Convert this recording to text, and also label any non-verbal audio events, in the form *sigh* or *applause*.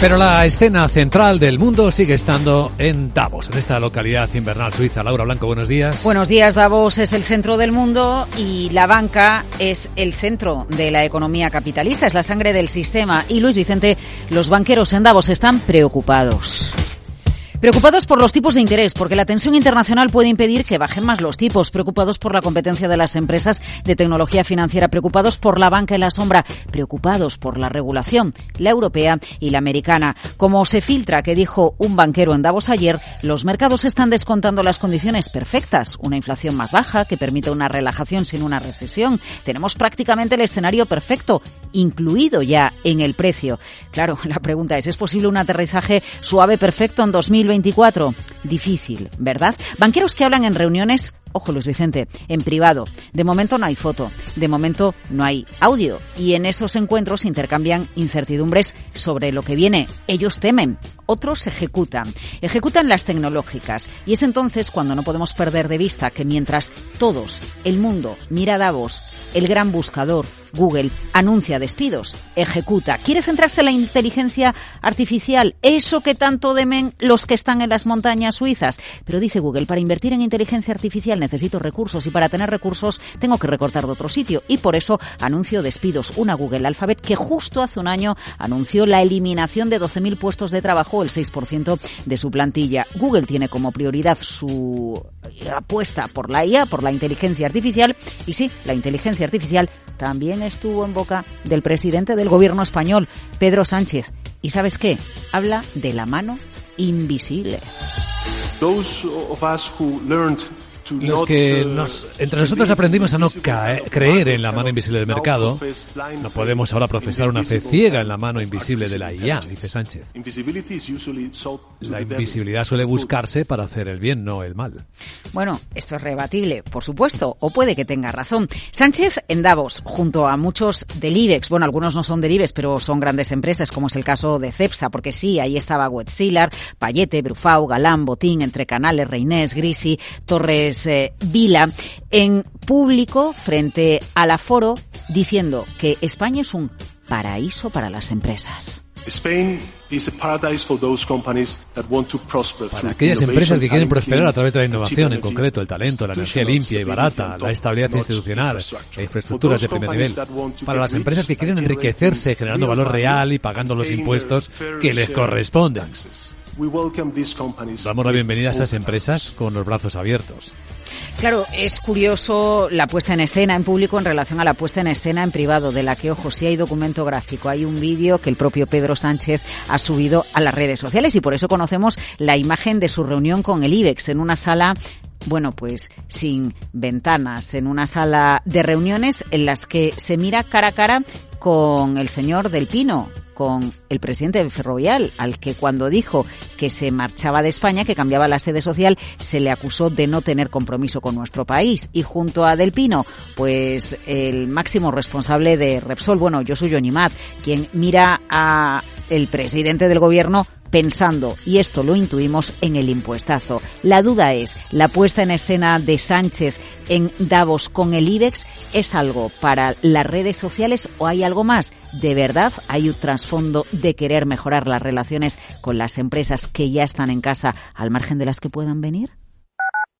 Pero la escena central del mundo sigue estando en Davos, en esta localidad invernal suiza. Laura Blanco, buenos días. Buenos días, Davos es el centro del mundo y la banca es el centro de la economía capitalista, es la sangre del sistema. Y Luis Vicente, los banqueros en Davos están preocupados. Preocupados por los tipos de interés, porque la tensión internacional puede impedir que bajen más los tipos. Preocupados por la competencia de las empresas de tecnología financiera. Preocupados por la banca en la sombra. Preocupados por la regulación, la europea y la americana. Como se filtra que dijo un banquero en Davos ayer, los mercados están descontando las condiciones perfectas. Una inflación más baja que permite una relajación sin una recesión. Tenemos prácticamente el escenario perfecto, incluido ya en el precio. Claro, *laughs* la pregunta es, ¿es posible un aterrizaje suave perfecto en 2020? 2024? Difícil, ¿verdad? Banqueros que hablan en reuniones Ojo Luis Vicente, en privado. De momento no hay foto, de momento no hay audio y en esos encuentros intercambian incertidumbres sobre lo que viene. Ellos temen, otros ejecutan. Ejecutan las tecnológicas y es entonces cuando no podemos perder de vista que mientras todos, el mundo, mira Davos, el gran buscador, Google, anuncia despidos, ejecuta. Quiere centrarse en la inteligencia artificial, eso que tanto demen los que están en las montañas suizas. Pero dice Google, para invertir en inteligencia artificial necesito recursos y para tener recursos tengo que recortar de otro sitio y por eso anuncio despidos. Una Google Alphabet que justo hace un año anunció la eliminación de 12.000 puestos de trabajo, el 6% de su plantilla. Google tiene como prioridad su apuesta por la IA, por la inteligencia artificial y sí, la inteligencia artificial también estuvo en boca del presidente del gobierno español, Pedro Sánchez. ¿Y sabes qué? Habla de la mano invisible. Los que nos, entre nosotros aprendimos a no creer en la mano invisible del mercado, no podemos ahora profesar una fe ciega en la mano invisible de la IA, dice Sánchez. La invisibilidad suele buscarse para hacer el bien, no el mal. Bueno, esto es rebatible, por supuesto, o puede que tenga razón. Sánchez en Davos, junto a muchos del IBEX, bueno, algunos no son del IBEX, pero son grandes empresas, como es el caso de Cepsa, porque sí, ahí estaba Wetzilar, Payete, Brufau, Galán, Botín, Entre Canales, Reinés, Grisi, Torres eh, Vila en público frente al aforo diciendo que España es un paraíso para las empresas. Para aquellas empresas que quieren prosperar a través de la innovación, en concreto el talento, la energía limpia y barata, la estabilidad institucional, e infraestructuras de primer nivel. Para las empresas que quieren enriquecerse generando valor real y pagando los impuestos que les corresponden. Damos la bienvenida a esas empresas con los brazos abiertos. Claro, es curioso la puesta en escena en público en relación a la puesta en escena en privado, de la que, ojo, sí hay documento gráfico. Hay un vídeo que el propio Pedro Sánchez ha subido a las redes sociales y por eso conocemos la imagen de su reunión con el IBEX en una sala bueno, pues sin ventanas, en una sala de reuniones en las que se mira cara a cara con el señor Del Pino, con el presidente del Ferrovial, al que cuando dijo que se marchaba de España, que cambiaba la sede social, se le acusó de no tener compromiso con nuestro país. Y junto a Del Pino, pues el máximo responsable de Repsol, bueno, yo soy Mat, quien mira a el presidente del gobierno pensando, y esto lo intuimos, en el impuestazo. La duda es, ¿la puesta en escena de Sánchez en Davos con el IBEX es algo para las redes sociales o hay algo más? ¿De verdad hay un trasfondo de querer mejorar las relaciones con las empresas que ya están en casa al margen de las que puedan venir?